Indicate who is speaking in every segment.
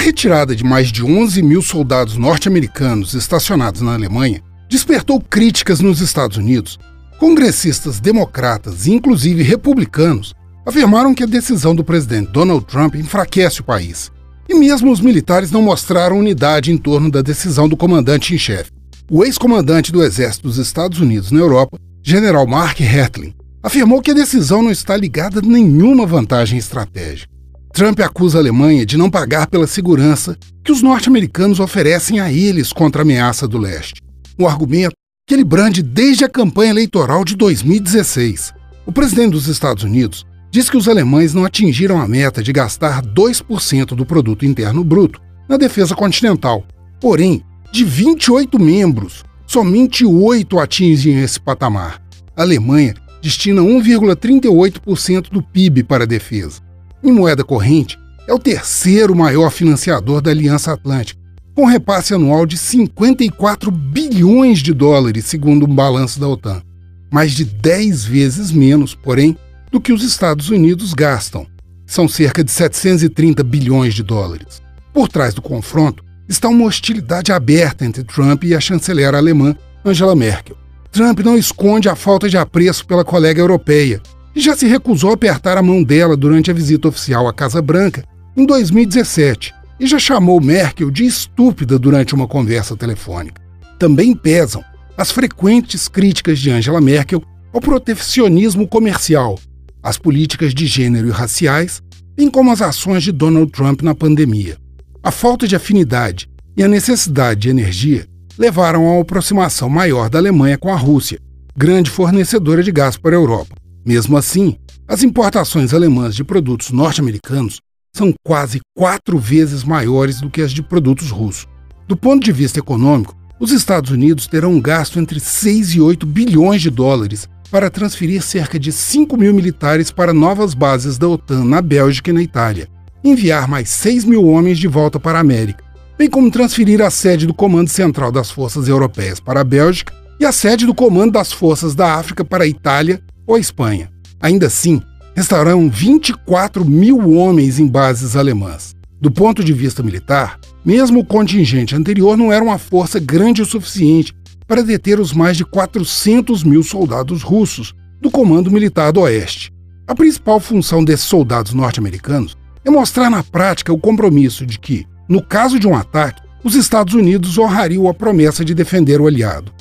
Speaker 1: retirada de mais de 11 mil soldados norte-americanos estacionados na Alemanha despertou críticas nos Estados Unidos. Congressistas democratas e inclusive republicanos afirmaram que a decisão do presidente Donald Trump enfraquece o país. E mesmo os militares não mostraram unidade em torno da decisão do comandante em chefe. O ex-comandante do Exército dos Estados Unidos na Europa, general Mark Hertling, afirmou que a decisão não está ligada a nenhuma vantagem estratégica. Trump acusa a Alemanha de não pagar pela segurança que os norte-americanos oferecem a eles contra a ameaça do leste. Um argumento que ele brande desde a campanha eleitoral de 2016. O presidente dos Estados Unidos diz que os alemães não atingiram a meta de gastar 2% do produto interno bruto na defesa continental. Porém, de 28 membros, somente 8 atingem esse patamar. A Alemanha destina 1,38% do PIB para a defesa. Em moeda corrente, é o terceiro maior financiador da Aliança Atlântica, com repasse anual de 54 bilhões de dólares, segundo um balanço da OTAN. Mais de 10 vezes menos, porém, do que os Estados Unidos gastam. São cerca de 730 bilhões de dólares. Por trás do confronto está uma hostilidade aberta entre Trump e a chanceler alemã Angela Merkel. Trump não esconde a falta de apreço pela colega europeia e já se recusou a apertar a mão dela durante a visita oficial à Casa Branca em 2017 e já chamou Merkel de estúpida durante uma conversa telefônica. Também pesam as frequentes críticas de Angela Merkel ao protecionismo comercial, às políticas de gênero e raciais, bem como as ações de Donald Trump na pandemia. A falta de afinidade e a necessidade de energia levaram a uma aproximação maior da Alemanha com a Rússia, grande fornecedora de gás para a Europa. Mesmo assim, as importações alemãs de produtos norte-americanos são quase quatro vezes maiores do que as de produtos russos. Do ponto de vista econômico, os Estados Unidos terão gasto entre 6 e 8 bilhões de dólares para transferir cerca de 5 mil militares para novas bases da OTAN na Bélgica e na Itália, enviar mais 6 mil homens de volta para a América bem como transferir a sede do Comando Central das Forças Europeias para a Bélgica e a sede do Comando das Forças da África para a Itália ou a Espanha. Ainda assim, restarão 24 mil homens em bases alemãs. Do ponto de vista militar, mesmo o contingente anterior não era uma força grande o suficiente para deter os mais de 400 mil soldados russos do Comando Militar do Oeste. A principal função desses soldados norte-americanos é mostrar na prática o compromisso de que, no caso de um ataque, os Estados Unidos honrariam a promessa de defender o aliado.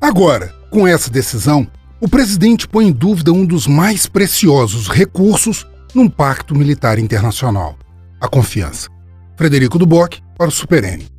Speaker 1: Agora, com essa decisão, o presidente põe em dúvida um dos mais preciosos recursos num pacto militar internacional: a confiança. Frederico Duboc, para o Super N.